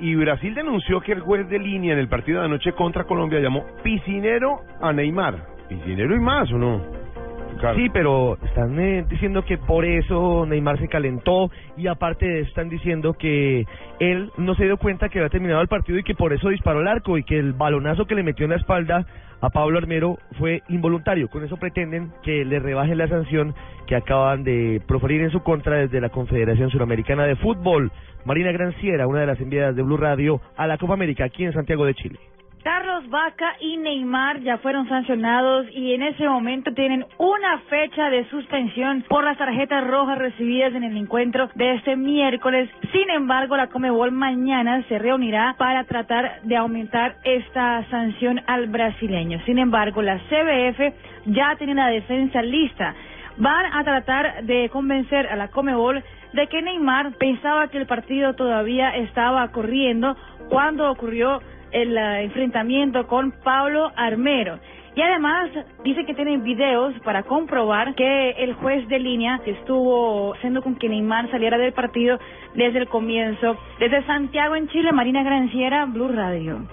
Y Brasil denunció que el juez de línea en el partido de anoche contra Colombia llamó piscinero a Neymar. Piscinero y más, ¿o no? Sí, pero están eh, diciendo que por eso Neymar se calentó y aparte de eso están diciendo que él no se dio cuenta que había terminado el partido y que por eso disparó el arco y que el balonazo que le metió en la espalda a Pablo Armero fue involuntario. Con eso pretenden que le rebajen la sanción que acaban de proferir en su contra desde la Confederación Suramericana de Fútbol. Marina Granciera, una de las enviadas de Blue Radio a la Copa América aquí en Santiago de Chile. Vaca y Neymar ya fueron sancionados y en ese momento tienen una fecha de suspensión por las tarjetas rojas recibidas en el encuentro de este miércoles. Sin embargo, la Comebol mañana se reunirá para tratar de aumentar esta sanción al brasileño. Sin embargo, la CBF ya tiene la defensa lista. Van a tratar de convencer a la Comebol de que Neymar pensaba que el partido todavía estaba corriendo cuando ocurrió el enfrentamiento con Pablo Armero. Y además dice que tienen videos para comprobar que el juez de línea estuvo haciendo con que Neymar saliera del partido desde el comienzo. Desde Santiago en Chile, Marina Granciera, Blue Radio.